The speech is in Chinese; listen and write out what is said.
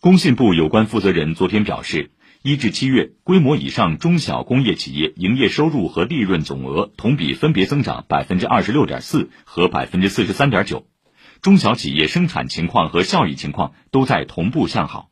工信部有关负责人昨天表示一至七月规模以上中小工业企业营业收入和利润总额同比分别增长百分之二十六点四和百分之四十三点九。中小企业生产情况和效益情况都在同步向好。